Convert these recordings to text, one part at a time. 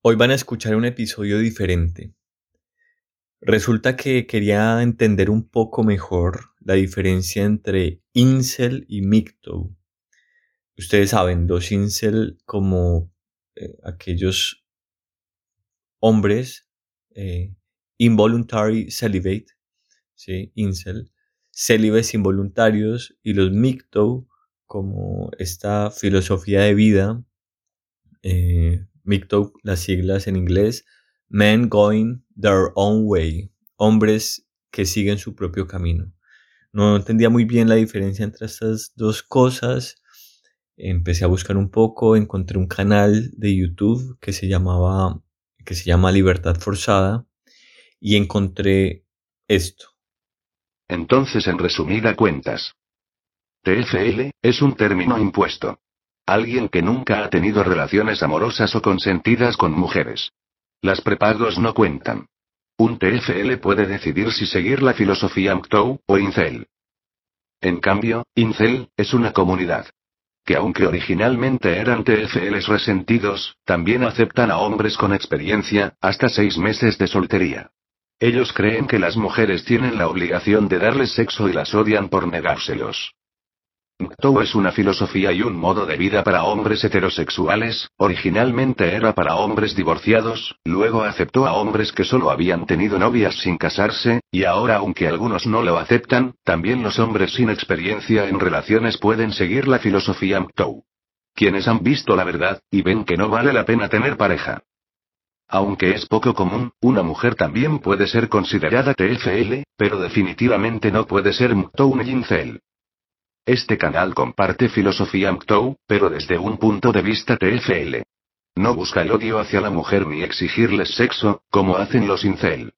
Hoy van a escuchar un episodio diferente. Resulta que quería entender un poco mejor la diferencia entre incel y MGTOW. Ustedes saben, dos incel como eh, aquellos hombres eh, involuntary celibate, ¿sí? incel, célibes involuntarios, y los MGTOW como esta filosofía de vida eh, MGTOW, las siglas en inglés, Men Going Their Own Way, hombres que siguen su propio camino. No entendía muy bien la diferencia entre estas dos cosas. Empecé a buscar un poco, encontré un canal de YouTube que se llamaba que se llama Libertad Forzada y encontré esto. Entonces, en resumida cuentas, TFL es un término impuesto. Alguien que nunca ha tenido relaciones amorosas o consentidas con mujeres. Las prepagos no cuentan. Un TFL puede decidir si seguir la filosofía MGTOW o Incel. En cambio, Incel es una comunidad que aunque originalmente eran TFLs resentidos, también aceptan a hombres con experiencia, hasta seis meses de soltería. Ellos creen que las mujeres tienen la obligación de darles sexo y las odian por negárselos. MGTOW es una filosofía y un modo de vida para hombres heterosexuales, originalmente era para hombres divorciados, luego aceptó a hombres que solo habían tenido novias sin casarse, y ahora aunque algunos no lo aceptan, también los hombres sin experiencia en relaciones pueden seguir la filosofía MGTOW. Quienes han visto la verdad, y ven que no vale la pena tener pareja. Aunque es poco común, una mujer también puede ser considerada TFL, pero definitivamente no puede ser MGTOW ni incel. Este canal comparte filosofía MGTOW, pero desde un punto de vista TFL. No busca el odio hacia la mujer ni exigirles sexo, como hacen los incel.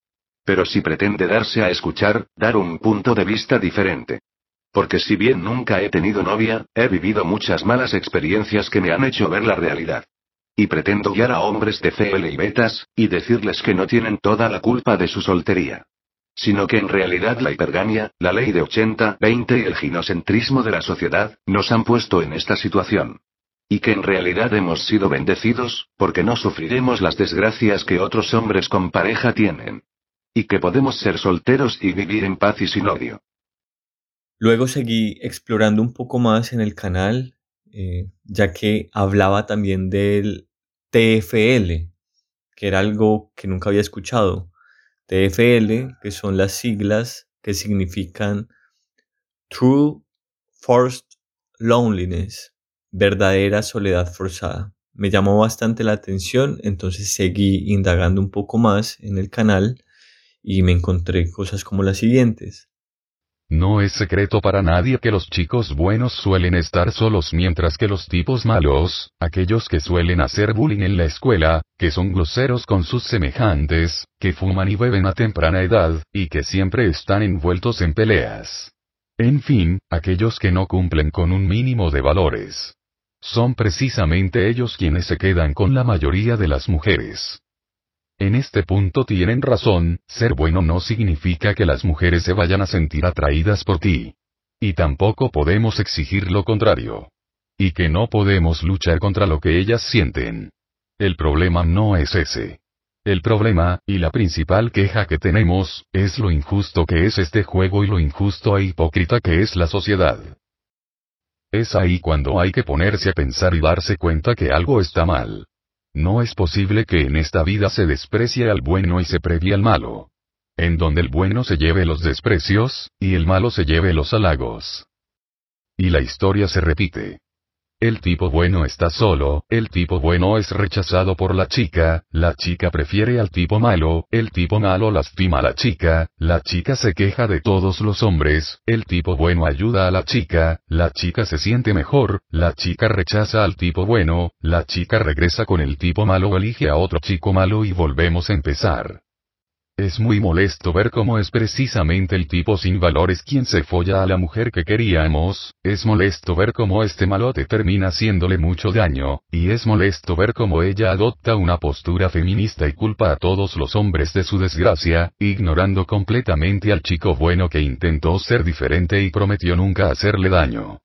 Pero sí pretende darse a escuchar, dar un punto de vista diferente. Porque si bien nunca he tenido novia, he vivido muchas malas experiencias que me han hecho ver la realidad. Y pretendo guiar a hombres de CL y betas, y decirles que no tienen toda la culpa de su soltería sino que en realidad la hipergamia, la ley de 80-20 y el ginocentrismo de la sociedad, nos han puesto en esta situación. Y que en realidad hemos sido bendecidos, porque no sufriremos las desgracias que otros hombres con pareja tienen. Y que podemos ser solteros y vivir en paz y sin odio. Luego seguí explorando un poco más en el canal, eh, ya que hablaba también del TFL, que era algo que nunca había escuchado. TFL, que son las siglas que significan True Forced Loneliness, verdadera soledad forzada. Me llamó bastante la atención, entonces seguí indagando un poco más en el canal y me encontré cosas como las siguientes. No es secreto para nadie que los chicos buenos suelen estar solos mientras que los tipos malos, aquellos que suelen hacer bullying en la escuela, que son groseros con sus semejantes, que fuman y beben a temprana edad, y que siempre están envueltos en peleas. En fin, aquellos que no cumplen con un mínimo de valores. Son precisamente ellos quienes se quedan con la mayoría de las mujeres. En este punto tienen razón, ser bueno no significa que las mujeres se vayan a sentir atraídas por ti. Y tampoco podemos exigir lo contrario. Y que no podemos luchar contra lo que ellas sienten. El problema no es ese. El problema, y la principal queja que tenemos, es lo injusto que es este juego y lo injusto e hipócrita que es la sociedad. Es ahí cuando hay que ponerse a pensar y darse cuenta que algo está mal. No es posible que en esta vida se desprecie al bueno y se previa al malo. En donde el bueno se lleve los desprecios, y el malo se lleve los halagos. Y la historia se repite. El tipo bueno está solo, el tipo bueno es rechazado por la chica, la chica prefiere al tipo malo, el tipo malo lastima a la chica, la chica se queja de todos los hombres, el tipo bueno ayuda a la chica, la chica se siente mejor, la chica rechaza al tipo bueno, la chica regresa con el tipo malo elige a otro chico malo y volvemos a empezar. Es muy molesto ver cómo es precisamente el tipo sin valores quien se folla a la mujer que queríamos, es molesto ver cómo este malote termina haciéndole mucho daño, y es molesto ver cómo ella adopta una postura feminista y culpa a todos los hombres de su desgracia, ignorando completamente al chico bueno que intentó ser diferente y prometió nunca hacerle daño.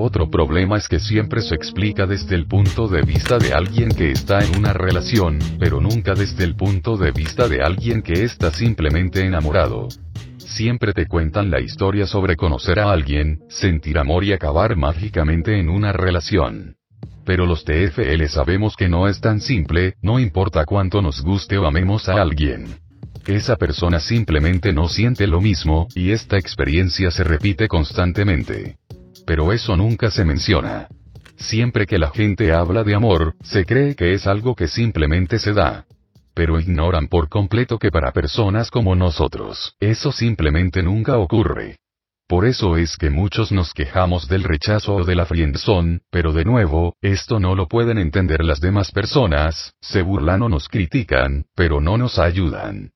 Otro problema es que siempre se explica desde el punto de vista de alguien que está en una relación, pero nunca desde el punto de vista de alguien que está simplemente enamorado. Siempre te cuentan la historia sobre conocer a alguien, sentir amor y acabar mágicamente en una relación. Pero los TFL sabemos que no es tan simple, no importa cuánto nos guste o amemos a alguien. Esa persona simplemente no siente lo mismo, y esta experiencia se repite constantemente pero eso nunca se menciona. Siempre que la gente habla de amor, se cree que es algo que simplemente se da. Pero ignoran por completo que para personas como nosotros, eso simplemente nunca ocurre. Por eso es que muchos nos quejamos del rechazo o de la friendzone, pero de nuevo, esto no lo pueden entender las demás personas, se burlan o nos critican, pero no nos ayudan.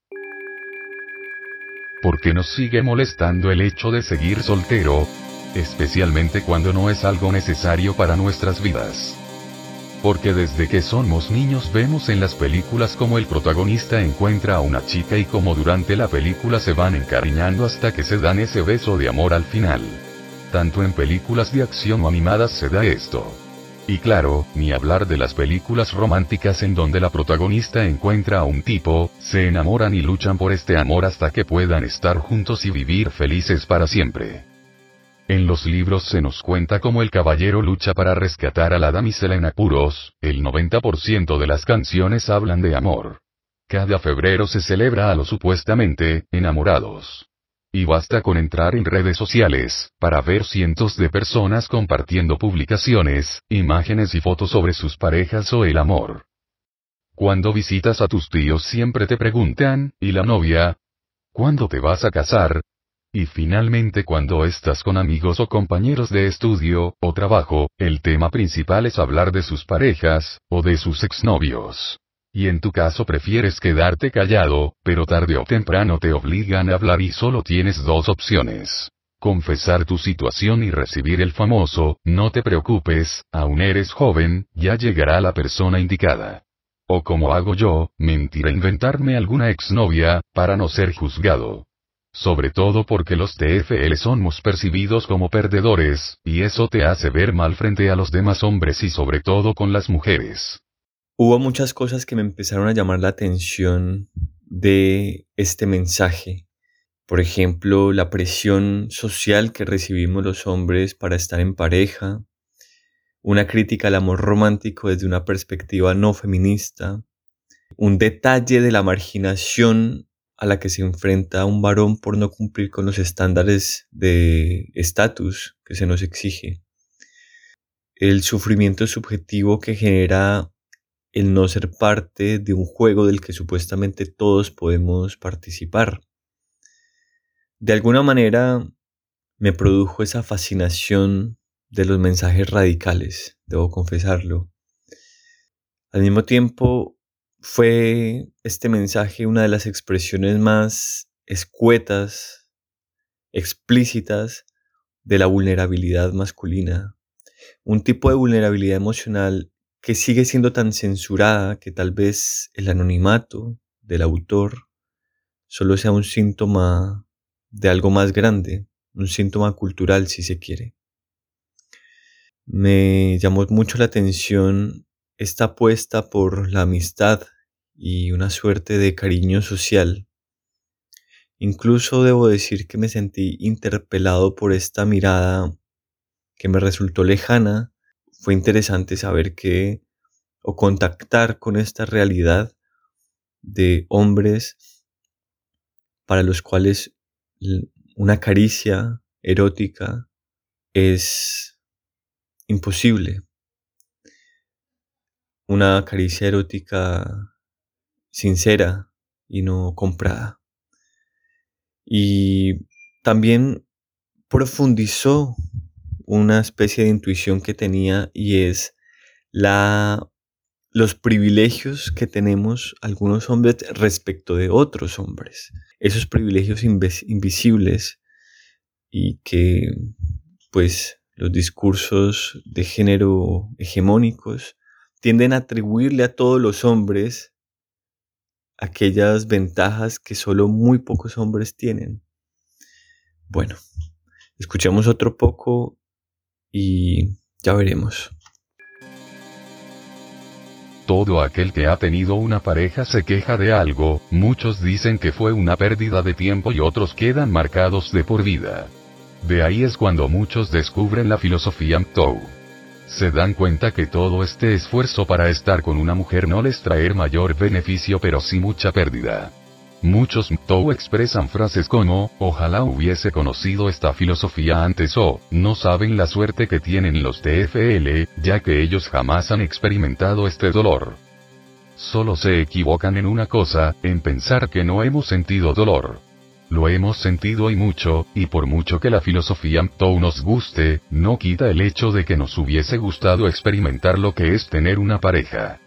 ¿Por qué nos sigue molestando el hecho de seguir soltero? Especialmente cuando no es algo necesario para nuestras vidas. Porque desde que somos niños vemos en las películas como el protagonista encuentra a una chica y como durante la película se van encariñando hasta que se dan ese beso de amor al final. Tanto en películas de acción o animadas se da esto. Y claro, ni hablar de las películas románticas en donde la protagonista encuentra a un tipo, se enamoran y luchan por este amor hasta que puedan estar juntos y vivir felices para siempre. En los libros se nos cuenta cómo el caballero lucha para rescatar a la damisela en apuros, el 90% de las canciones hablan de amor. Cada febrero se celebra a los supuestamente enamorados. Y basta con entrar en redes sociales, para ver cientos de personas compartiendo publicaciones, imágenes y fotos sobre sus parejas o el amor. Cuando visitas a tus tíos siempre te preguntan, ¿y la novia? ¿Cuándo te vas a casar? Y finalmente cuando estás con amigos o compañeros de estudio, o trabajo, el tema principal es hablar de sus parejas, o de sus exnovios. Y en tu caso prefieres quedarte callado, pero tarde o temprano te obligan a hablar y solo tienes dos opciones. Confesar tu situación y recibir el famoso, no te preocupes, aún eres joven, ya llegará la persona indicada. O como hago yo, mentir e inventarme alguna exnovia, para no ser juzgado. Sobre todo porque los TFL somos percibidos como perdedores, y eso te hace ver mal frente a los demás hombres y sobre todo con las mujeres. Hubo muchas cosas que me empezaron a llamar la atención de este mensaje. Por ejemplo, la presión social que recibimos los hombres para estar en pareja, una crítica al amor romántico desde una perspectiva no feminista, un detalle de la marginación a la que se enfrenta un varón por no cumplir con los estándares de estatus que se nos exige. El sufrimiento subjetivo que genera el no ser parte de un juego del que supuestamente todos podemos participar. De alguna manera me produjo esa fascinación de los mensajes radicales, debo confesarlo. Al mismo tiempo, fue este mensaje una de las expresiones más escuetas, explícitas de la vulnerabilidad masculina. Un tipo de vulnerabilidad emocional que sigue siendo tan censurada que tal vez el anonimato del autor solo sea un síntoma de algo más grande, un síntoma cultural si se quiere. Me llamó mucho la atención esta apuesta por la amistad y una suerte de cariño social. Incluso debo decir que me sentí interpelado por esta mirada que me resultó lejana. Fue interesante saber que o contactar con esta realidad de hombres para los cuales una caricia erótica es imposible. Una caricia erótica sincera y no comprada. Y también profundizó una especie de intuición que tenía y es la los privilegios que tenemos algunos hombres respecto de otros hombres. Esos privilegios invisibles y que pues los discursos de género hegemónicos tienden a atribuirle a todos los hombres aquellas ventajas que solo muy pocos hombres tienen. Bueno, escuchemos otro poco y ya veremos. Todo aquel que ha tenido una pareja se queja de algo, muchos dicen que fue una pérdida de tiempo y otros quedan marcados de por vida. De ahí es cuando muchos descubren la filosofía MTOW. Se dan cuenta que todo este esfuerzo para estar con una mujer no les traer mayor beneficio pero sí mucha pérdida. Muchos MTOW expresan frases como, ojalá hubiese conocido esta filosofía antes o, no saben la suerte que tienen los TFL, ya que ellos jamás han experimentado este dolor. Solo se equivocan en una cosa, en pensar que no hemos sentido dolor. Lo hemos sentido y mucho, y por mucho que la filosofía MTOW nos guste, no quita el hecho de que nos hubiese gustado experimentar lo que es tener una pareja.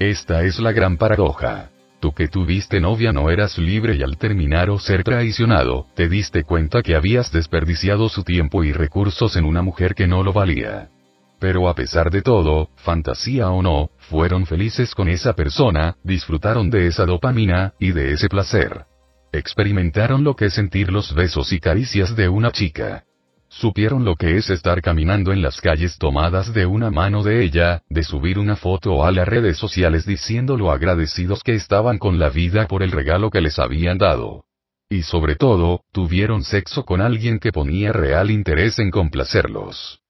Esta es la gran paradoja. Tú que tuviste novia no eras libre y al terminar o ser traicionado, te diste cuenta que habías desperdiciado su tiempo y recursos en una mujer que no lo valía. Pero a pesar de todo, fantasía o no, fueron felices con esa persona, disfrutaron de esa dopamina, y de ese placer. Experimentaron lo que es sentir los besos y caricias de una chica. Supieron lo que es estar caminando en las calles tomadas de una mano de ella, de subir una foto a las redes sociales diciendo lo agradecidos que estaban con la vida por el regalo que les habían dado. Y sobre todo, tuvieron sexo con alguien que ponía real interés en complacerlos.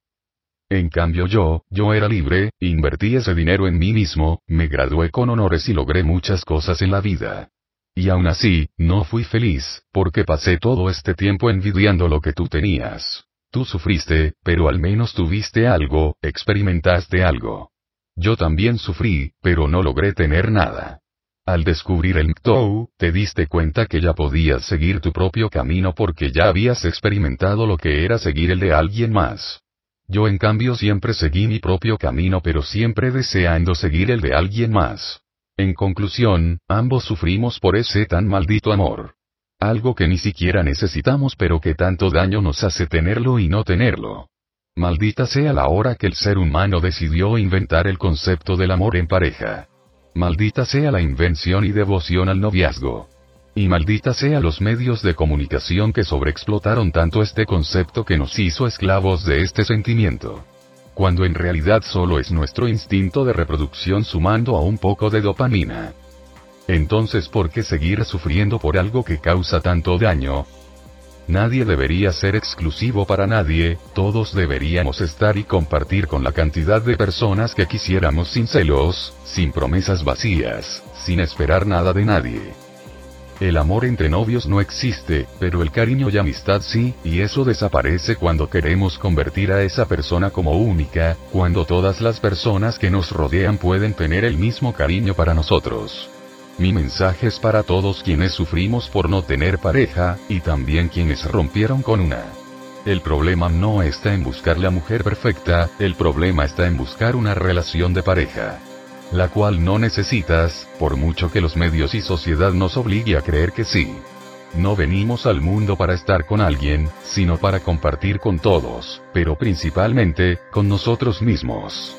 En cambio yo, yo era libre, invertí ese dinero en mí mismo, me gradué con honores y logré muchas cosas en la vida. Y aún así, no fui feliz, porque pasé todo este tiempo envidiando lo que tú tenías. Tú sufriste, pero al menos tuviste algo, experimentaste algo. Yo también sufrí, pero no logré tener nada. Al descubrir el MTOW, te diste cuenta que ya podías seguir tu propio camino porque ya habías experimentado lo que era seguir el de alguien más. Yo en cambio siempre seguí mi propio camino pero siempre deseando seguir el de alguien más. En conclusión, ambos sufrimos por ese tan maldito amor. Algo que ni siquiera necesitamos pero que tanto daño nos hace tenerlo y no tenerlo. Maldita sea la hora que el ser humano decidió inventar el concepto del amor en pareja. Maldita sea la invención y devoción al noviazgo. Y maldita sea los medios de comunicación que sobreexplotaron tanto este concepto que nos hizo esclavos de este sentimiento cuando en realidad solo es nuestro instinto de reproducción sumando a un poco de dopamina. Entonces, ¿por qué seguir sufriendo por algo que causa tanto daño? Nadie debería ser exclusivo para nadie, todos deberíamos estar y compartir con la cantidad de personas que quisiéramos sin celos, sin promesas vacías, sin esperar nada de nadie. El amor entre novios no existe, pero el cariño y amistad sí, y eso desaparece cuando queremos convertir a esa persona como única, cuando todas las personas que nos rodean pueden tener el mismo cariño para nosotros. Mi mensaje es para todos quienes sufrimos por no tener pareja, y también quienes rompieron con una. El problema no está en buscar la mujer perfecta, el problema está en buscar una relación de pareja la cual no necesitas, por mucho que los medios y sociedad nos obligue a creer que sí. No venimos al mundo para estar con alguien, sino para compartir con todos, pero principalmente, con nosotros mismos.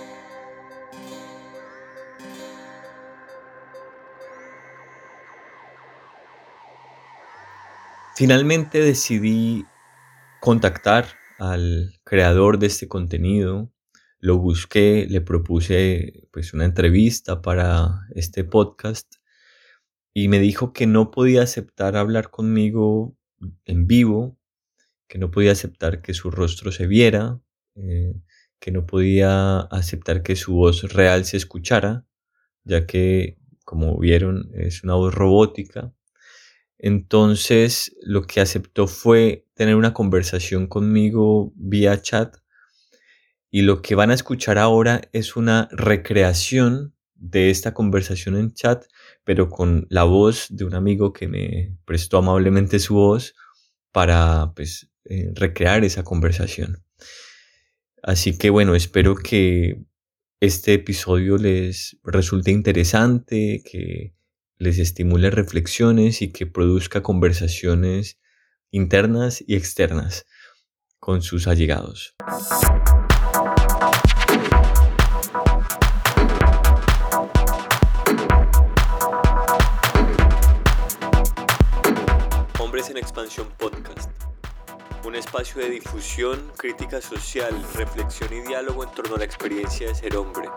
Finalmente decidí contactar al creador de este contenido, lo busqué, le propuse pues una entrevista para este podcast y me dijo que no podía aceptar hablar conmigo en vivo, que no podía aceptar que su rostro se viera, eh, que no podía aceptar que su voz real se escuchara, ya que, como vieron, es una voz robótica. Entonces, lo que aceptó fue tener una conversación conmigo vía chat y lo que van a escuchar ahora es una recreación de esta conversación en chat, pero con la voz de un amigo que me prestó amablemente su voz para pues, eh, recrear esa conversación. Así que bueno, espero que este episodio les resulte interesante, que les estimule reflexiones y que produzca conversaciones internas y externas con sus allegados. En Expansión Podcast, un espacio de difusión, crítica social, reflexión y diálogo en torno a la experiencia de ser hombre.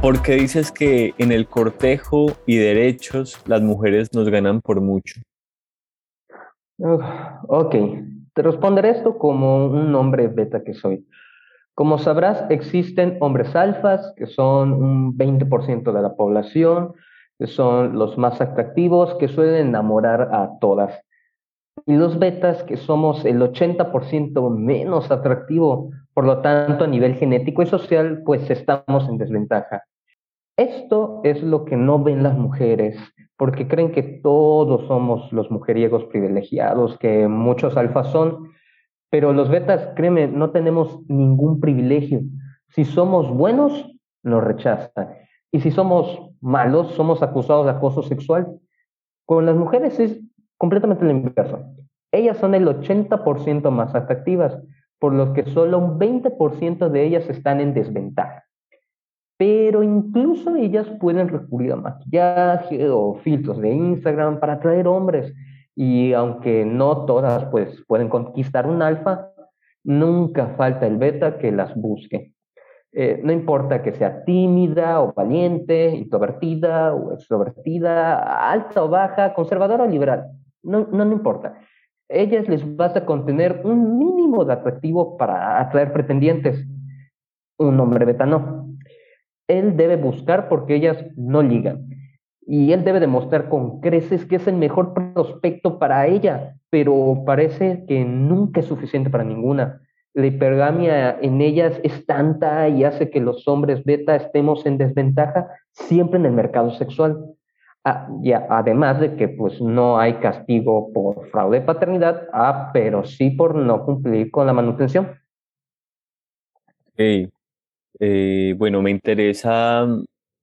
¿Por qué dices que en el cortejo y derechos las mujeres nos ganan por mucho? ok, te responderé esto como un hombre beta que soy. Como sabrás, existen hombres alfas, que son un 20% de la población, que son los más atractivos, que suelen enamorar a todas. Y los betas, que somos el 80% menos atractivo, por lo tanto, a nivel genético y social, pues estamos en desventaja. Esto es lo que no ven las mujeres, porque creen que todos somos los mujeriegos privilegiados, que muchos alfas son, pero los betas, créeme, no tenemos ningún privilegio. Si somos buenos, nos rechazan. Y si somos malos, somos acusados de acoso sexual. Con las mujeres es completamente lo inverso. Ellas son el 80% más atractivas, por lo que solo un 20% de ellas están en desventaja. Pero incluso ellas pueden recurrir a maquillaje o filtros de Instagram para atraer hombres. Y aunque no todas pues, pueden conquistar un alfa, nunca falta el beta que las busque. Eh, no importa que sea tímida o valiente, introvertida o extrovertida, alta o baja, conservadora o liberal, no, no, importa. Ellas les basta con tener un mínimo de atractivo para atraer pretendientes. Un hombre beta no. Él debe buscar porque ellas no ligan y él debe demostrar con creces que es el mejor prospecto para ella, pero parece que nunca es suficiente para ninguna. La hipergamia en ellas es tanta y hace que los hombres beta estemos en desventaja siempre en el mercado sexual. Ah, además de que pues no hay castigo por fraude de paternidad, ah, pero sí por no cumplir con la manutención. Hey, eh, bueno, me interesa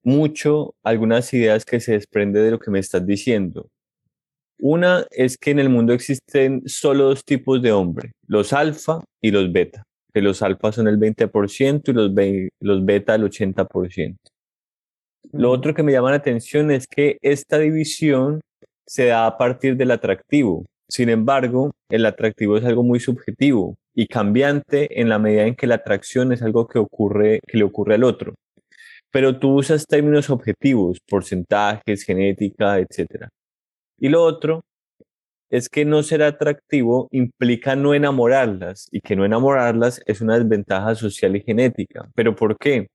mucho algunas ideas que se desprenden de lo que me estás diciendo. Una es que en el mundo existen solo dos tipos de hombre, los alfa y los beta, que los alfa son el 20% y los, los beta el 80%. Lo otro que me llama la atención es que esta división se da a partir del atractivo. Sin embargo, el atractivo es algo muy subjetivo y cambiante en la medida en que la atracción es algo que ocurre que le ocurre al otro pero tú usas términos objetivos, porcentajes, genética, etc. Y lo otro es que no ser atractivo implica no enamorarlas y que no enamorarlas es una desventaja social y genética. ¿Pero por qué?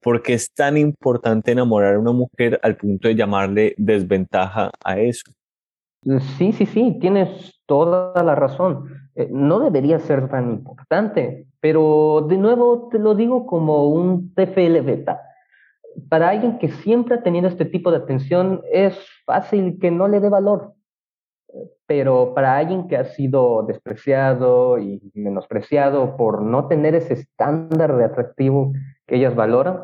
Porque es tan importante enamorar a una mujer al punto de llamarle desventaja a eso. Sí, sí, sí, tienes toda la razón. Eh, no debería ser tan importante, pero de nuevo te lo digo como un TFL beta para alguien que siempre ha tenido este tipo de atención es fácil que no le dé valor, pero para alguien que ha sido despreciado y menospreciado por no tener ese estándar de atractivo que ellas valoran,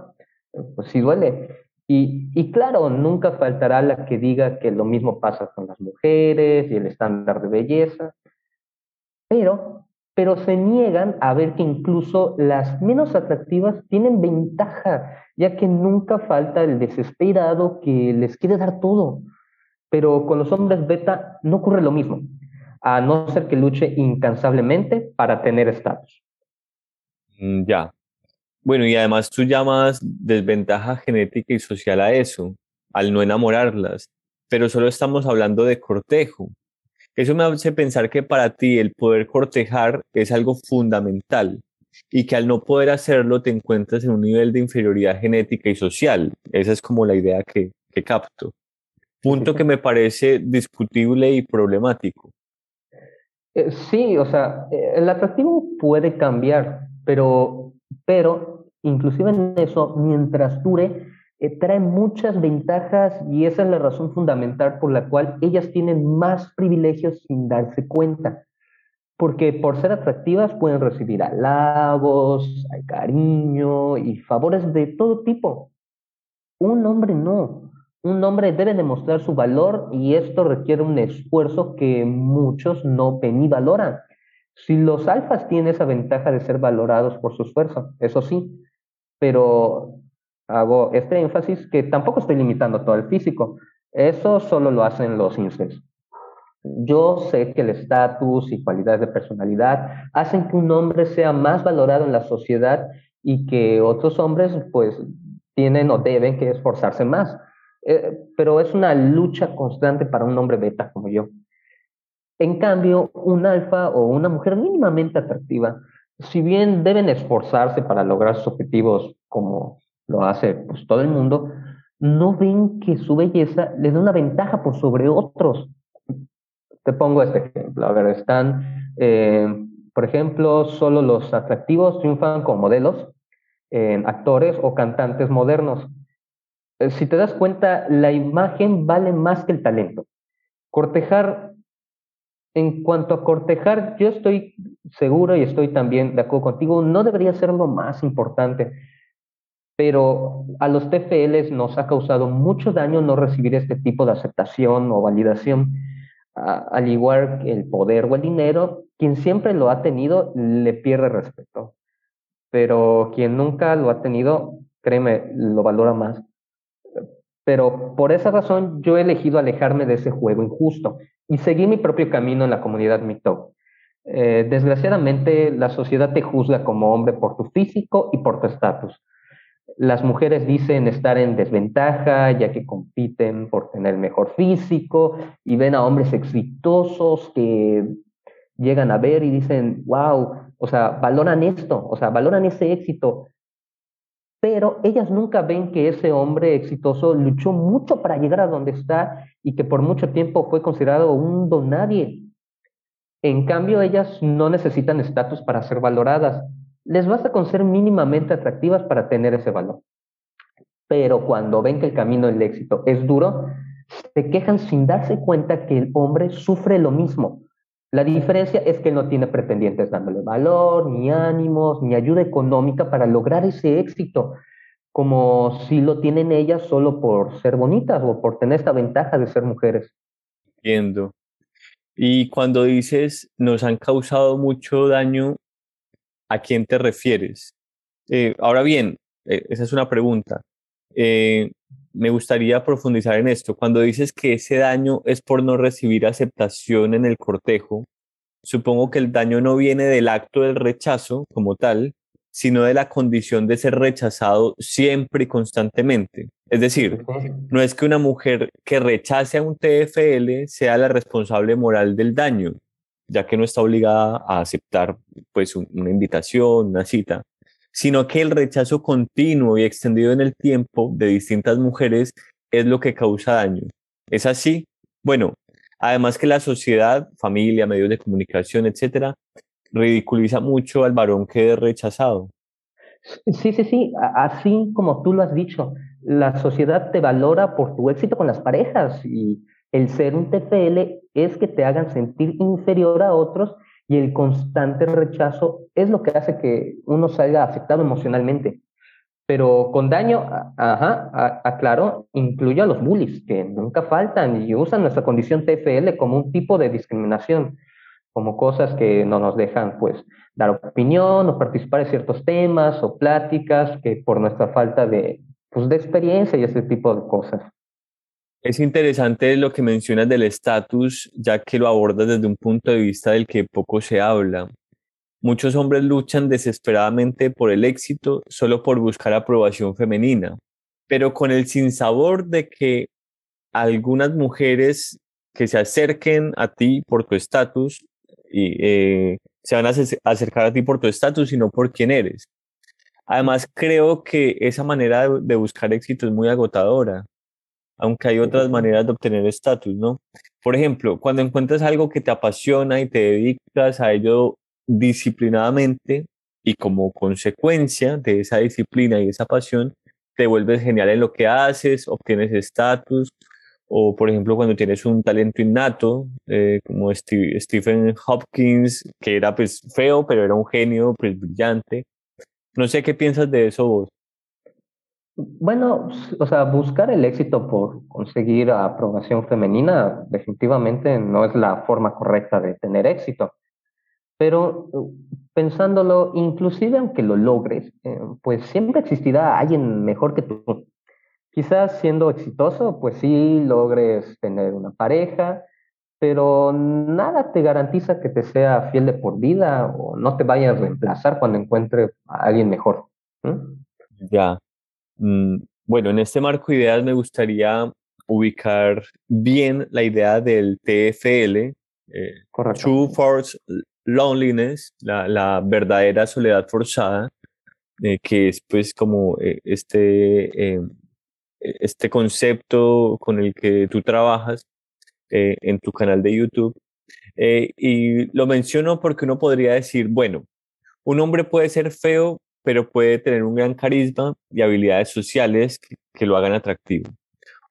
pues sí duele. Y, y claro, nunca faltará la que diga que lo mismo pasa con las mujeres y el estándar de belleza, pero pero se niegan a ver que incluso las menos atractivas tienen ventaja, ya que nunca falta el desesperado que les quiere dar todo. Pero con los hombres beta no ocurre lo mismo, a no ser que luche incansablemente para tener estatus. Mm, ya. Bueno, y además tú llamas desventaja genética y social a eso, al no enamorarlas, pero solo estamos hablando de cortejo. Eso me hace pensar que para ti el poder cortejar es algo fundamental y que al no poder hacerlo te encuentras en un nivel de inferioridad genética y social. Esa es como la idea que, que capto. Punto que me parece discutible y problemático. Eh, sí, o sea, eh, el atractivo puede cambiar, pero, pero inclusive en eso, mientras dure, eh, trae muchas ventajas y esa es la razón fundamental por la cual ellas tienen más privilegios sin darse cuenta. Porque por ser atractivas pueden recibir halagos, cariño y favores de todo tipo. Un hombre no. Un hombre debe demostrar su valor y esto requiere un esfuerzo que muchos no ven ni valoran. Si los alfas tienen esa ventaja de ser valorados por su esfuerzo, eso sí, pero hago este énfasis que tampoco estoy limitando todo el físico. Eso solo lo hacen los incels. Yo sé que el estatus y cualidades de personalidad hacen que un hombre sea más valorado en la sociedad y que otros hombres pues tienen o deben que esforzarse más. Eh, pero es una lucha constante para un hombre beta como yo. En cambio, un alfa o una mujer mínimamente atractiva, si bien deben esforzarse para lograr sus objetivos como lo hace pues, todo el mundo, no ven que su belleza les da una ventaja por sobre otros. Te pongo este ejemplo. A ver, están, eh, por ejemplo, solo los atractivos triunfan como modelos, actores o cantantes modernos. Eh, si te das cuenta, la imagen vale más que el talento. Cortejar, en cuanto a cortejar, yo estoy seguro y estoy también de acuerdo contigo, no debería ser lo más importante pero a los TFLs nos ha causado mucho daño no recibir este tipo de aceptación o validación. al igual que el poder o el dinero, quien siempre lo ha tenido le pierde respeto, pero quien nunca lo ha tenido, créeme, lo valora más. Pero por esa razón yo he elegido alejarme de ese juego injusto y seguir mi propio camino en la comunidad MGTOW. Eh, desgraciadamente, la sociedad te juzga como hombre por tu físico y por tu estatus las mujeres dicen estar en desventaja ya que compiten por tener mejor físico y ven a hombres exitosos que llegan a ver y dicen, wow, o sea, valoran esto, o sea, valoran ese éxito. Pero ellas nunca ven que ese hombre exitoso luchó mucho para llegar a donde está y que por mucho tiempo fue considerado un don nadie. En cambio, ellas no necesitan estatus para ser valoradas les basta con ser mínimamente atractivas para tener ese valor. Pero cuando ven que el camino del éxito es duro, se quejan sin darse cuenta que el hombre sufre lo mismo. La diferencia es que no tiene pretendientes dándole valor, ni ánimos, ni ayuda económica para lograr ese éxito, como si lo tienen ellas solo por ser bonitas o por tener esta ventaja de ser mujeres. Entiendo. Y cuando dices nos han causado mucho daño, ¿a quién te refieres? Eh, ahora bien, eh, esa es una pregunta. Eh, me gustaría profundizar en esto. Cuando dices que ese daño es por no recibir aceptación en el cortejo, supongo que el daño no viene del acto del rechazo como tal, sino de la condición de ser rechazado siempre y constantemente. Es decir, no es que una mujer que rechace a un TFL sea la responsable moral del daño, ya que no está obligada a aceptar pues una invitación, una cita, sino que el rechazo continuo y extendido en el tiempo de distintas mujeres es lo que causa daño. ¿Es así? Bueno, además que la sociedad, familia, medios de comunicación, etcétera, ridiculiza mucho al varón que es rechazado. Sí, sí, sí, así como tú lo has dicho, la sociedad te valora por tu éxito con las parejas y el ser un TFL es que te hagan sentir inferior a otros y el constante rechazo es lo que hace que uno salga afectado emocionalmente. Pero con daño, ajá, aclaro, incluye a los bullies, que nunca faltan y usan nuestra condición TFL como un tipo de discriminación, como cosas que no nos dejan, pues, dar opinión o participar en ciertos temas o pláticas que por nuestra falta de, pues, de experiencia y ese tipo de cosas. Es interesante lo que mencionas del estatus, ya que lo abordas desde un punto de vista del que poco se habla. Muchos hombres luchan desesperadamente por el éxito solo por buscar aprobación femenina, pero con el sinsabor de que algunas mujeres que se acerquen a ti por tu estatus y eh, se van a acercar a ti por tu estatus y no por quién eres. Además, creo que esa manera de buscar éxito es muy agotadora aunque hay otras maneras de obtener estatus, ¿no? Por ejemplo, cuando encuentras algo que te apasiona y te dedicas a ello disciplinadamente y como consecuencia de esa disciplina y esa pasión, te vuelves genial en lo que haces, obtienes estatus, o por ejemplo cuando tienes un talento innato, eh, como Stephen Hopkins, que era pues feo, pero era un genio pues brillante. No sé qué piensas de eso vos. Bueno, o sea, buscar el éxito por conseguir aprobación femenina definitivamente no es la forma correcta de tener éxito. Pero pensándolo, inclusive aunque lo logres, eh, pues siempre existirá alguien mejor que tú. Quizás siendo exitoso, pues sí logres tener una pareja, pero nada te garantiza que te sea fiel de por vida o no te vaya a reemplazar cuando encuentre a alguien mejor. Ya. Mm, bueno, en este marco de ideas me gustaría ubicar bien la idea del TFL, eh, True Force Loneliness, la, verdadera soledad forzada, eh, que es pues como eh, este, este concepto con el que tú trabajas en tu canal de YouTube. y lo menciono porque uno podría decir, bueno, un hombre puede ser feo, pero puede tener un gran carisma y habilidades sociales que lo hagan atractivo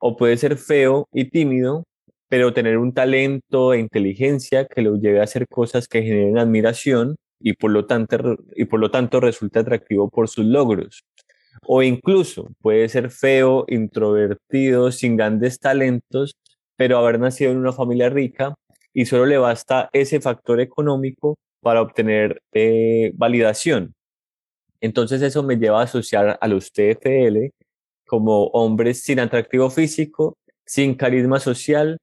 o puede ser feo y tímido, pero tener un talento e inteligencia que lo lleve a hacer cosas que generen admiración y por lo tanto, y por lo tanto resulta atractivo por sus logros. O incluso puede ser feo, introvertido, sin grandes talentos, pero haber nacido en una familia rica y solo le basta ese factor económico para obtener eh, validación. Entonces eso me lleva a asociar a los TFL como hombres sin atractivo físico, sin carisma social,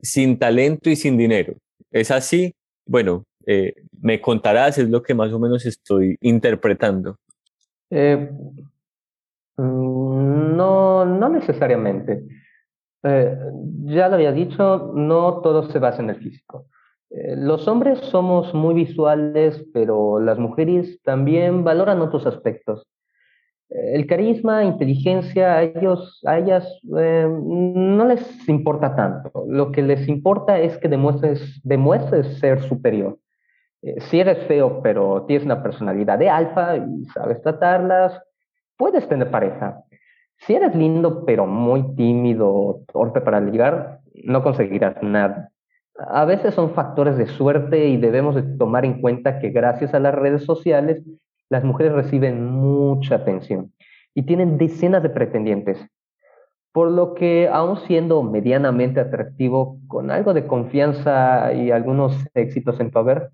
sin talento y sin dinero. ¿Es así? Bueno, eh, me contarás, es lo que más o menos estoy interpretando. Eh, mm, no, no necesariamente. Eh, ya lo había dicho, no todo se basa en el físico. Los hombres somos muy visuales, pero las mujeres también valoran otros aspectos el carisma, inteligencia, a ellos, a ellas eh, no les importa tanto. Lo que les importa es que demuestres, demuestres ser superior. Eh, si eres feo, pero tienes una personalidad de alfa y sabes tratarlas, puedes tener pareja. Si eres lindo, pero muy tímido, torpe para ligar, no conseguirás nada. A veces son factores de suerte y debemos de tomar en cuenta que gracias a las redes sociales las mujeres reciben mucha atención y tienen decenas de pretendientes, por lo que aún siendo medianamente atractivo, con algo de confianza y algunos éxitos en tu haber,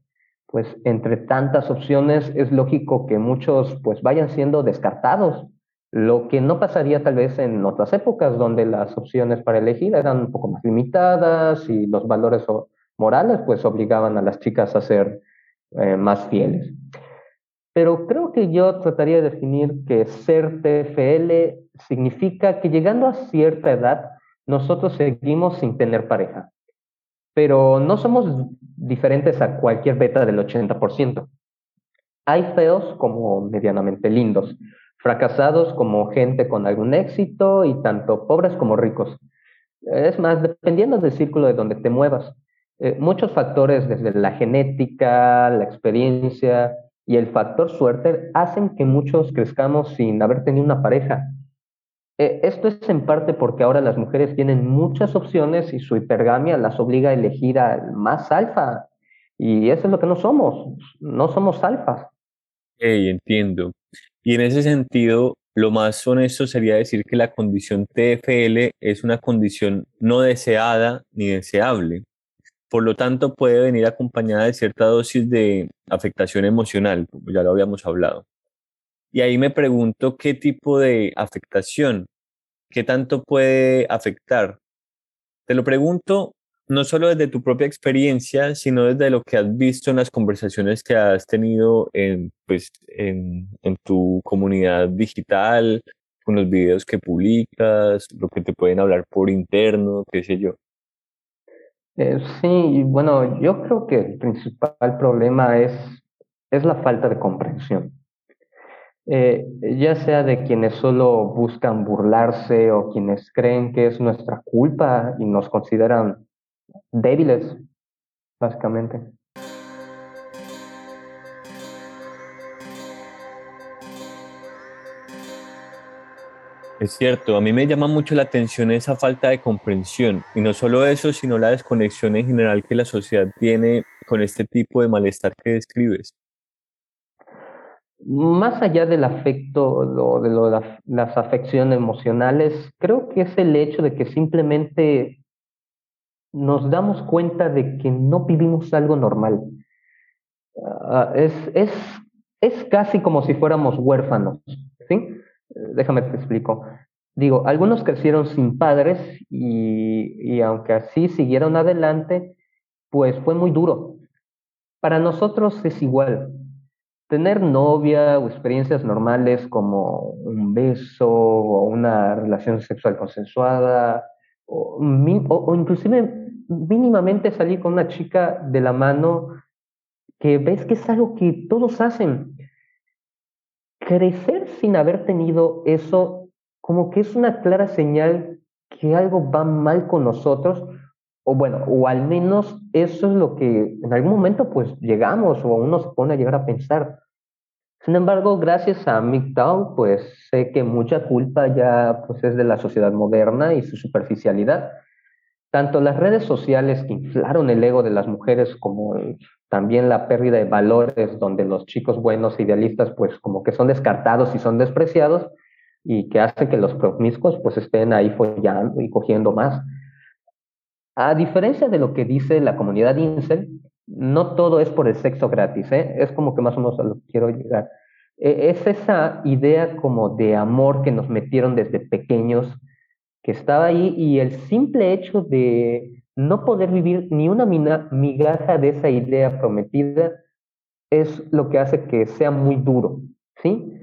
pues entre tantas opciones es lógico que muchos pues vayan siendo descartados, lo que no pasaría tal vez en otras épocas donde las opciones para elegir eran un poco más limitadas y los valores morales pues obligaban a las chicas a ser eh, más fieles. Pero creo que yo trataría de definir que ser TFL significa que llegando a cierta edad, nosotros seguimos sin tener pareja. Pero no somos diferentes a cualquier beta del 80%. Hay feos como medianamente lindos, fracasados como gente con algún éxito y tanto pobres como ricos. Es más, dependiendo del círculo de donde te muevas. Eh, muchos factores desde la genética, la experiencia, y el factor suerte hacen que muchos crezcamos sin haber tenido una pareja. E, esto es en parte porque ahora las mujeres tienen muchas opciones y su hipergamia las obliga a elegir al más alfa. Y eso es lo que no somos, no somos alfas. Hey, entiendo. Y en ese sentido, lo más honesto sería decir que la condición TFL es una condición no deseada ni deseable. Por lo tanto, puede venir acompañada de cierta dosis de afectación emocional, como ya lo habíamos hablado. Y ahí me pregunto qué tipo de afectación, qué tanto puede afectar. Te lo pregunto no solo desde tu propia experiencia, sino desde lo que has visto en las conversaciones que has tenido en, pues, en, en tu comunidad digital, con los videos que publicas, lo que te pueden hablar por interno, qué sé yo. Eh, sí, bueno, yo creo que el principal problema es, es la falta de comprensión. Eh, ya sea de quienes solo buscan burlarse o quienes creen que es nuestra culpa y nos consideran débiles, básicamente. Es cierto, a mí me llama mucho la atención esa falta de comprensión y no solo eso, sino la desconexión en general que la sociedad tiene con este tipo de malestar que describes. Más allá del afecto, lo, de, lo, las afecciones emocionales, creo que es el hecho de que simplemente nos damos cuenta de que no vivimos algo normal. Ah, es, es, es casi como si fuéramos huérfanos, ¿sí? Déjame te explico. Digo, algunos crecieron sin padres y, y aunque así siguieron adelante, pues fue muy duro. Para nosotros es igual. Tener novia o experiencias normales como un beso o una relación sexual consensuada o, o, inclusive mínimamente salir con una chica de la mano que ves que es algo que todos hacen. Crecer sin haber tenido eso como que es una clara señal que algo va mal con nosotros o bueno, o al menos eso es lo que en algún momento pues llegamos o uno se pone a llegar a pensar. Sin embargo, gracias a MGTOW, pues sé que mucha culpa ya pues es de la sociedad moderna y su superficialidad. Tanto las redes sociales que inflaron el ego de las mujeres como también la pérdida de valores donde los chicos buenos idealistas pues como que son descartados y son despreciados y que hace que los promiscuos pues estén ahí follando y cogiendo más. A diferencia de lo que dice la comunidad incel, no todo es por el sexo gratis, ¿eh? es como que más o menos a lo que quiero llegar. E, es esa idea como de amor que nos metieron desde pequeños, que estaba ahí y el simple hecho de no poder vivir ni una migaja de esa idea prometida es lo que hace que sea muy duro, ¿sí?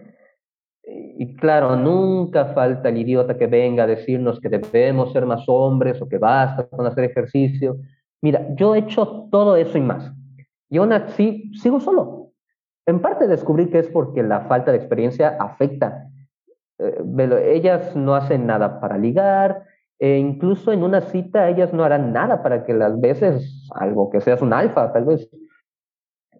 Y claro, nunca falta el idiota que venga a decirnos que debemos ser más hombres o que basta con hacer ejercicio. Mira, yo he hecho todo eso y más. Y aún así sigo solo. En parte descubrí que es porque la falta de experiencia afecta. Eh, ellas no hacen nada para ligar, e incluso en una cita ellas no harán nada para que las veces, algo que seas un alfa, tal vez.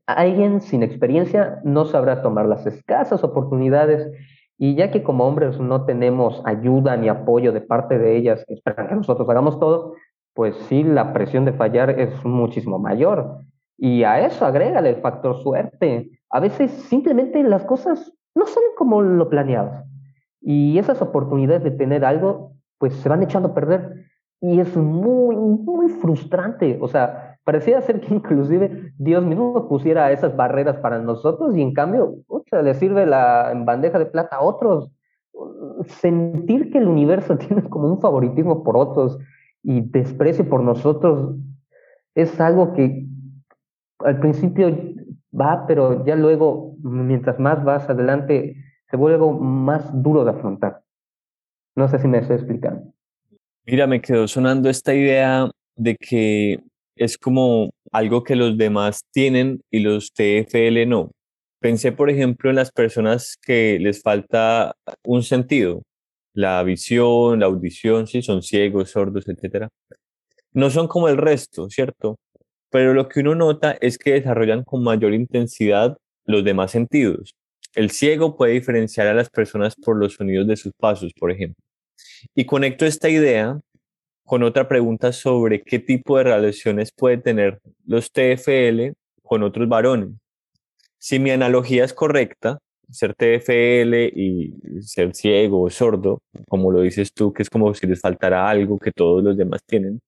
Alguien sin experiencia no sabrá tomar las escasas oportunidades y ya que como hombres no tenemos ayuda ni apoyo de parte de ellas que esperan que nosotros hagamos todo, pues sí, la presión de fallar es muchísimo mayor. Y a eso agrégale el factor suerte. A veces simplemente las cosas no salen como lo planeabas. Y esas oportunidades de tener algo, pues se van echando a perder. Y es muy, muy frustrante. O sea, parecía ser que inclusive Dios mismo pusiera esas barreras para nosotros y en cambio le sirve la bandeja de plata a otros. Sentir que el universo tiene como un favoritismo por otros y desprecio por nosotros es algo que al principio va, pero ya luego, mientras más vas adelante, se vuelve más duro de afrontar. No sé si me estoy explicando. Mira, me quedó sonando esta idea de que es como algo que los demás tienen y los TFL no. Pensé, por ejemplo, en las personas que les falta un sentido, la visión, la audición, si son ciegos, sordos, etc. No son como el resto, ¿cierto? Pero lo que uno nota es que desarrollan con mayor intensidad los demás sentidos. El ciego puede diferenciar a las personas por los sonidos de sus pasos, por ejemplo. Y conecto esta idea con otra pregunta sobre qué tipo de relaciones puede tener los TFL con otros varones. Si mi analogía es correcta, ser TFL y ser ciego o sordo, como lo dices tú, que es como si les faltara algo que todos los demás tienen.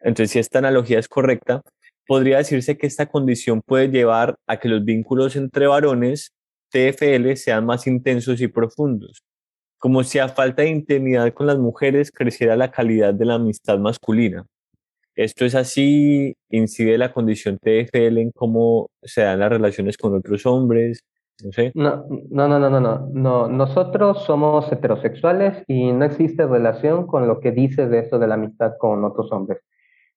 Entonces, si esta analogía es correcta, podría decirse que esta condición puede llevar a que los vínculos entre varones TFL sean más intensos y profundos como si a falta de intimidad con las mujeres creciera la calidad de la amistad masculina. Esto es así, incide la condición TFL en cómo se dan las relaciones con otros hombres, no. No, no, no, no, no, no. Nosotros somos heterosexuales y no existe relación con lo que dice de esto de la amistad con otros hombres.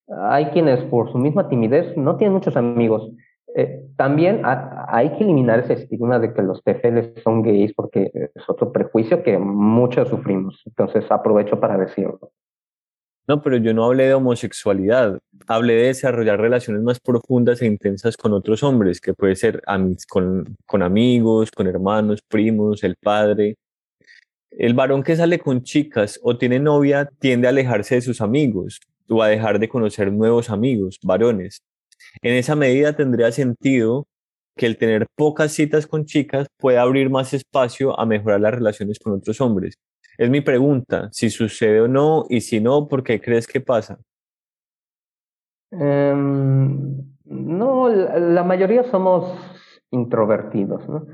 Hay quienes por su misma timidez no tienen muchos amigos eh, también hay que eliminar ese estigma de que los TFL son gays porque es otro prejuicio que muchos sufrimos. Entonces aprovecho para decirlo. No, pero yo no hablé de homosexualidad, hablé de desarrollar relaciones más profundas e intensas con otros hombres, que puede ser con, con amigos, con hermanos, primos, el padre. El varón que sale con chicas o tiene novia tiende a alejarse de sus amigos o a dejar de conocer nuevos amigos, varones. En esa medida tendría sentido que el tener pocas citas con chicas puede abrir más espacio a mejorar las relaciones con otros hombres. Es mi pregunta, si sucede o no, y si no, ¿por qué crees que pasa? Em, No, la, mayoría somos introvertidos, ¿no?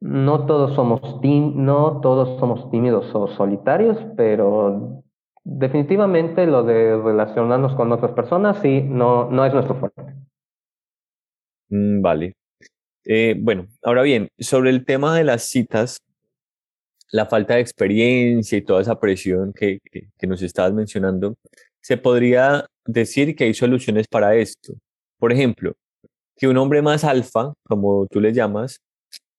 No todos somos no todos somos tímidos o solitarios, pero definitivamente lo de relacionarnos con otras personas sí no, no es nuestro fuerte. Mm, vale. Eh, bueno, ahora bien, sobre el tema de las citas, la falta de experiencia y toda esa presión que, que, nos estabas mencionando, se podría decir que hay soluciones para esto. Por ejemplo, que un hombre más alfa, como tú le llamas,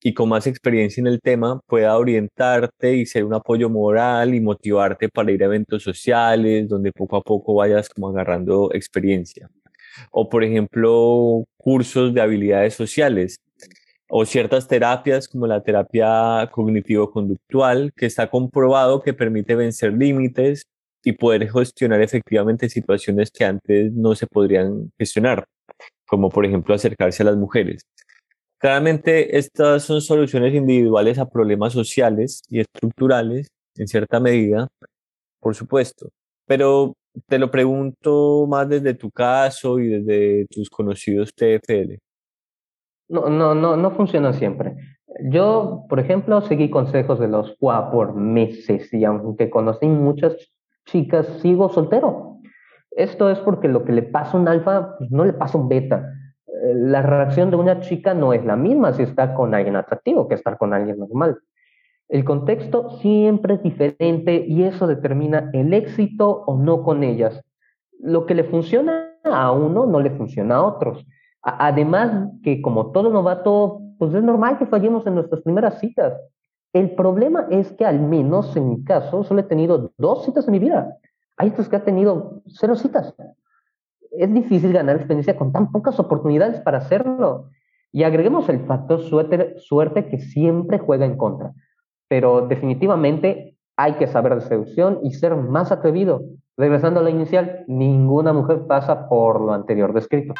y con más experiencia en el tema, pueda orientarte y ser un apoyo moral y motivarte para ir a eventos sociales, donde poco a poco vayas como agarrando experiencia. O, por ejemplo, cursos de habilidades sociales o ciertas terapias como la terapia cognitivo-conductual, que está comprobado que permite vencer límites y poder gestionar efectivamente situaciones que antes no se podrían gestionar, como por ejemplo acercarse a las mujeres. Claramente estas son soluciones individuales a problemas sociales y estructurales, en cierta medida, por supuesto, pero te lo pregunto más desde tu caso y desde tus conocidos TFL. No, no, no, no funciona siempre. Yo, por ejemplo, seguí consejos de los QA por meses y aunque conocí muchas chicas, sigo soltero. Esto es porque lo que le pasa a un alfa pues, no le pasa a un beta. Eh, la reacción de una chica no es la misma si está con alguien atractivo que estar con alguien normal. El contexto siempre es diferente y eso determina el éxito o no con ellas. Lo que le funciona a uno no le funciona a otros. Además que como todo novato, pues es normal que fallemos en nuestras primeras citas. El problema es que al menos en mi caso solo he tenido dos citas en mi vida. Hay otros que han tenido cero citas. Es difícil ganar experiencia con tan pocas oportunidades para hacerlo. Y agreguemos el factor suerte, suerte que siempre juega en contra. Pero definitivamente hay que saber de seducción y ser más atrevido. Regresando a lo inicial, ninguna mujer pasa por lo anterior descrito.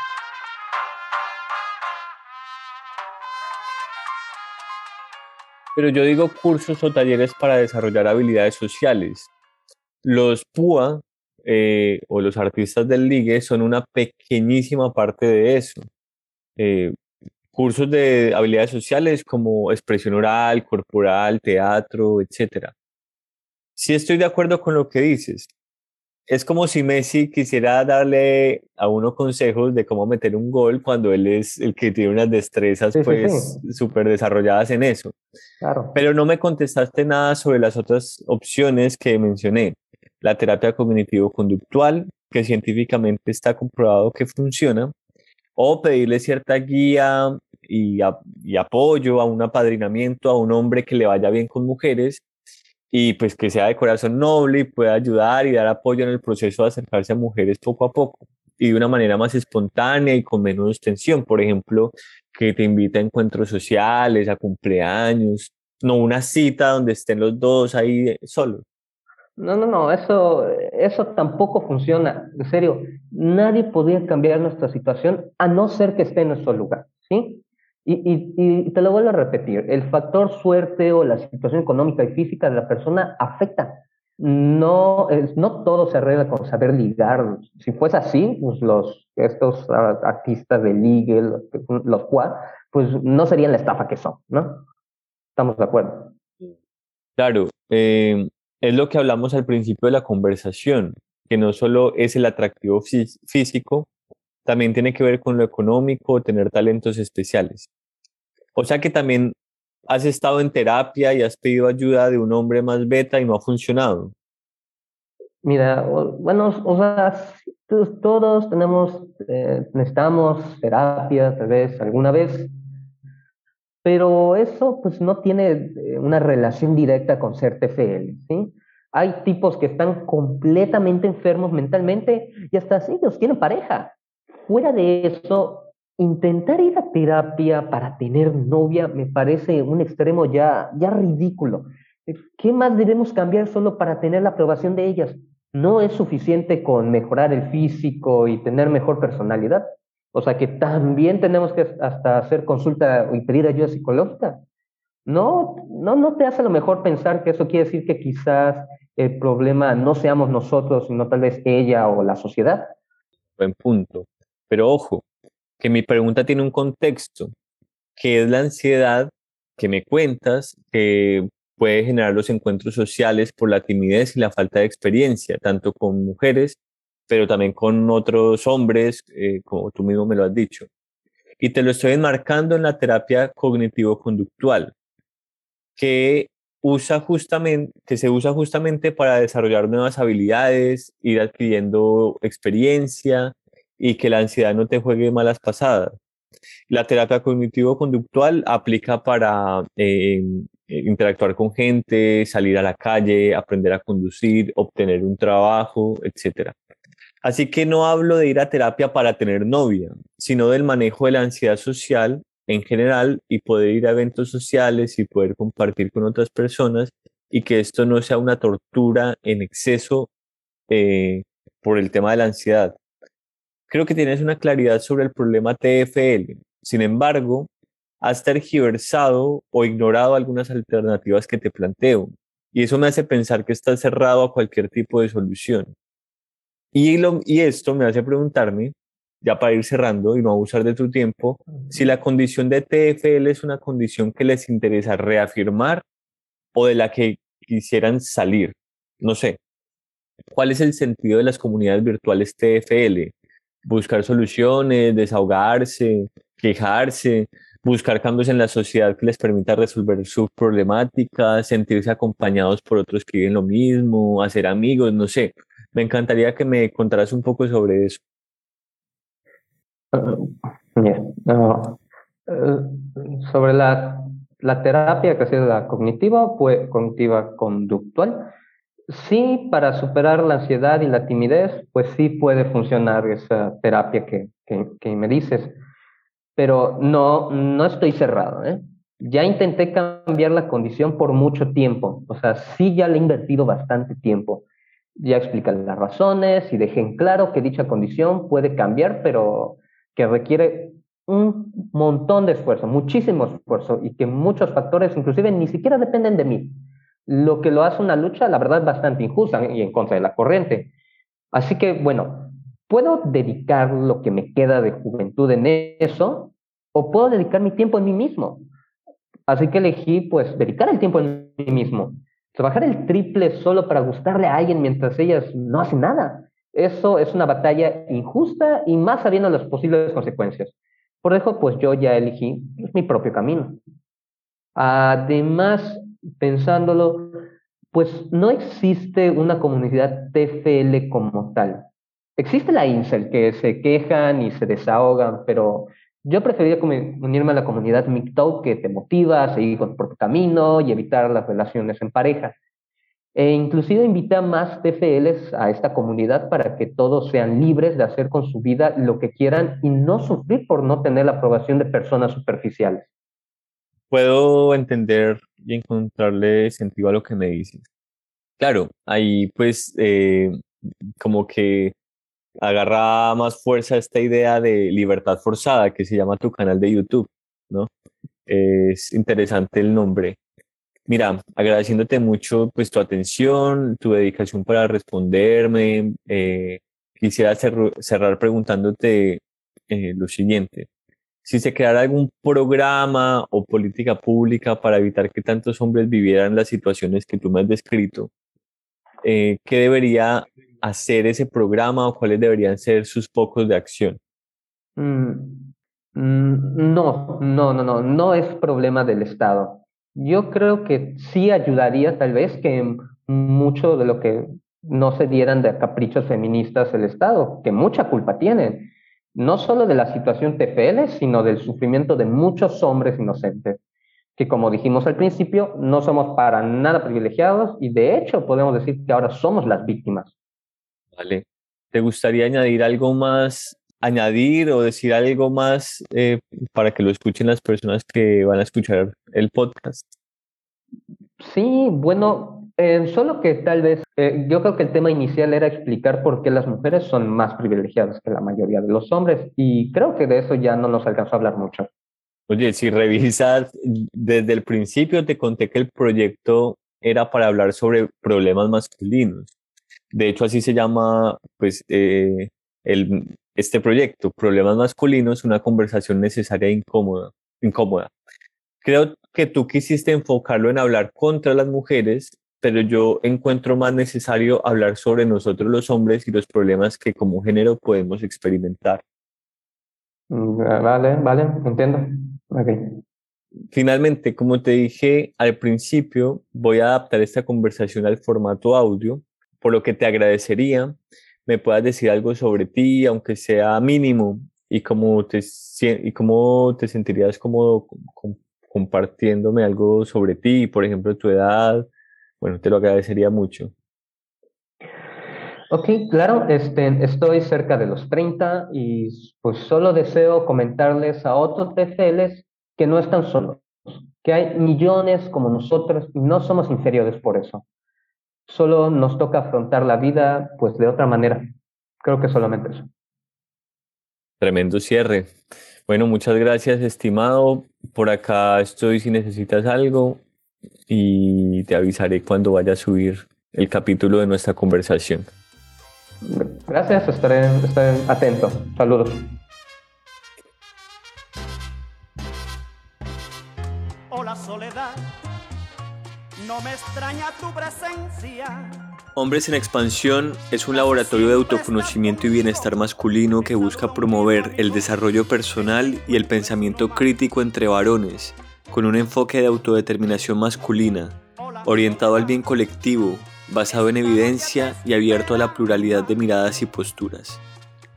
Pero yo digo cursos o talleres para desarrollar habilidades sociales. Los PUA eh, o los artistas del ligue son una pequeñísima parte de eso. Eh, cursos de habilidades sociales como expresión oral, corporal, teatro, etc. Sí estoy de acuerdo con lo que dices, es como si Messi quisiera darle a uno consejos de cómo meter un gol cuando él es el que tiene unas destrezas pues súper desarrolladas en eso. Claro. Pero no me contestaste nada sobre las otras opciones que mencioné. La terapia cognitivo-conductual, que científicamente está comprobado que funciona, o pedirle cierta guía y, y apoyo a un apadrinamiento a un hombre que le vaya bien con mujeres y pues que sea de corazón noble y pueda ayudar y dar apoyo en el proceso de acercarse a mujeres poco a poco y de una manera más espontánea y con menos tensión. Por ejemplo, que te invite a encuentros sociales, a cumpleaños, no una cita donde estén los dos ahí solos. No, no, no, eso, eso tampoco funciona. En serio, nadie podría cambiar nuestra situación a no ser que esté en nuestro lugar, ¿sí? Y, y, te lo vuelvo a repetir, el factor suerte o la situación económica y física de la persona afecta. No, es, no todo se arregla con saber ligar. Si fuese así, pues los, estos artistas de ligue, los, los pues no serían la estafa que son, ¿no? Estamos de acuerdo. Claro, eh, es lo que hablamos al principio de la conversación, que no solo es el atractivo físico, también tiene que ver con lo económico, tener talentos especiales. O sea que también has estado en terapia y has pedido ayuda de un hombre más beta y no ha funcionado. Mira, bueno, o sea, todos tenemos, eh, necesitamos terapia, tal vez, alguna vez, pero eso pues no tiene eh, una relación directa con ser TFL, ¿sí? Hay tipos que están completamente enfermos mentalmente y hasta ellos tienen pareja. Fuera de eso, intentar ir a terapia para tener novia me parece un extremo ya, ya ridículo. ¿Qué más debemos cambiar solo para tener la aprobación de ellas? No es suficiente con mejorar el físico y tener mejor personalidad. O sea que también tenemos que hasta hacer consulta y pedir ayuda psicológica. No, no, no te hace lo mejor pensar que eso quiere decir que quizás el problema no seamos nosotros, sino tal vez ella o la sociedad. Buen punto. Pero ojo, que mi pregunta tiene un contexto, que es la ansiedad que me cuentas, que puede generar los encuentros sociales por la timidez y la falta de experiencia, tanto con mujeres, pero también con otros hombres, eh, como tú mismo me lo has dicho. Y te lo estoy enmarcando en la terapia cognitivo-conductual, que que se usa justamente para desarrollar nuevas habilidades, ir adquiriendo experiencia y que la ansiedad no te juegue malas pasadas. La terapia cognitivo-conductual aplica para eh, interactuar con gente, salir a la calle, aprender a conducir, obtener un trabajo, etc. Así que no hablo de ir a terapia para tener novia, sino del manejo de la ansiedad social en general y poder ir a eventos sociales y poder compartir con otras personas y que esto no sea una tortura en exceso eh, por el tema de la ansiedad. Creo que tienes una claridad sobre el problema TFL. Sin embargo, has tergiversado o ignorado algunas alternativas que te planteo. Y eso me hace pensar que estás cerrado a cualquier tipo de solución. Y, lo, y esto me hace preguntarme ya para ir cerrando y no abusar de tu tiempo, si la condición de TFL es una condición que les interesa reafirmar o de la que quisieran salir. No sé. ¿Cuál es el sentido de las comunidades virtuales TFL? Buscar soluciones, desahogarse, quejarse, buscar cambios en la sociedad que les permita resolver sus problemáticas, sentirse acompañados por otros que viven lo mismo, hacer amigos, no sé. Me encantaría que me contaras un poco sobre eso. Eh, sobre la, la, terapia que ha sido la cognitiva, pues, cognitiva conductual, sí, para superar la ansiedad y la timidez, pues sí puede funcionar esa terapia que, que, me dices, pero no, no estoy cerrado. ¿eh? Ya intenté cambiar la condición por mucho tiempo, o sea, sí ya le he invertido bastante tiempo. Ya explican las razones y dejen claro que dicha condición puede cambiar, pero que requiere un montón de esfuerzo, muchísimo esfuerzo y que muchos factores inclusive ni siquiera dependen de mí. Lo que lo hace una lucha, la verdad, bastante injusta y en contra de la corriente. Así que, bueno, puedo dedicar lo que me queda de juventud en eso o puedo dedicar mi tiempo en mí mismo. Así que elegí, pues, dedicar el tiempo en mí mismo. Trabajar el triple solo para gustarle a alguien mientras ellas no hacen nada. Eso es una batalla injusta y más sabiendo las posibles consecuencias. Por eso, pues yo ya elegí mi propio camino. Además, pensándolo, pues no existe una comunidad TFL como tal. Existe la INSEL, que se quejan y se desahogan, pero yo preferiría unirme a la comunidad MGTOW que te motiva a seguir con tu camino y evitar las relaciones en pareja. E inclusive invita más TFLs a esta comunidad para que todos sean libres de hacer con su vida lo que quieran y no sufrir por no tener la aprobación de personas superficiales. Puedo entender y encontrarle sentido a lo que me dices. Claro, ahí pues eh, como que agarra más fuerza esta idea de libertad forzada que se llama tu canal de YouTube, ¿no? Es interesante el nombre. Mira, agradeciéndote mucho pues tu atención, tu dedicación para responderme. Eh, quisiera cerrar preguntándote eh, lo siguiente. Si se creara algún programa o política pública para evitar que tantos hombres vivieran las situaciones que tú me has descrito, eh, ¿qué debería hacer ese programa o cuáles deberían ser sus focos de acción? Mm, mm, no, no, no, no, no es problema del Estado yo creo que sí ayudaría tal vez que mucho de lo que no se dieran de caprichos feministas el Estado, que mucha culpa tienen, no solo de la situación TPL, sino del sufrimiento de muchos hombres inocentes, que como dijimos al principio, no somos para nada privilegiados y de hecho podemos decir que ahora somos las víctimas. Vale. ¿Te gustaría añadir algo más añadir o decir algo más eh, para que lo escuchen las personas que van a escuchar el podcast? Sí, bueno, eh, solo que tal vez eh, yo creo que el tema inicial era explicar por qué las mujeres son más privilegiadas que la mayoría de los hombres y creo que de eso ya no nos alcanzó a hablar mucho. Oye, si revisas, desde el principio te conté que el proyecto era para hablar sobre problemas masculinos. De hecho, así se llama pues, el, este proyecto, Problemas Masculinos, una conversación necesaria e incómoda. incómoda. Creo que tú quisiste enfocarlo en hablar contra las mujeres, pero yo encuentro más necesario hablar sobre nosotros los hombres y los problemas que como género podemos experimentar. Mm, vale, vale, entiendo. Finalmente, como te dije al principio, voy a adaptar esta conversación al formato audio, por lo que te agradecería me puedas decir algo sobre ti, aunque sea mínimo, y cómo te, y cómo te sentirías cómodo compartiéndome algo sobre ti, por ejemplo, tu edad. Bueno, te lo agradecería mucho. Ok, claro, este, estoy cerca de los 30 y pues solo deseo comentarles a otros TFLs que no están solos, que hay millones como nosotros y no somos inferiores por eso. Solo nos toca afrontar la vida pues de otra manera. Creo que solamente eso. Tremendo cierre. Bueno, muchas gracias, estimado. Por acá estoy si necesitas algo y te avisaré cuando vaya a subir el capítulo de nuestra conversación. Gracias, estaré, estaré atento. Saludos. Hola soledad, no me extraña tu presencia. Hombres en Expansión es un laboratorio de autoconocimiento y bienestar masculino que busca promover el desarrollo personal y el pensamiento crítico entre varones, con un enfoque de autodeterminación masculina, orientado al bien colectivo, basado en evidencia y abierto a la pluralidad de miradas y posturas.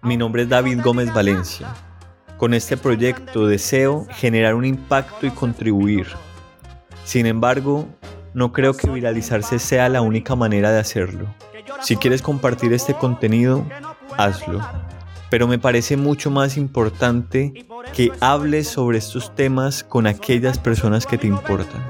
Mi nombre es David Gómez Valencia. Con este proyecto deseo generar un impacto y contribuir. Sin embargo, no creo que viralizarse sea la única manera de hacerlo. Si quieres compartir este contenido, hazlo. Pero me parece mucho más importante que hables sobre estos temas con aquellas personas que te importan.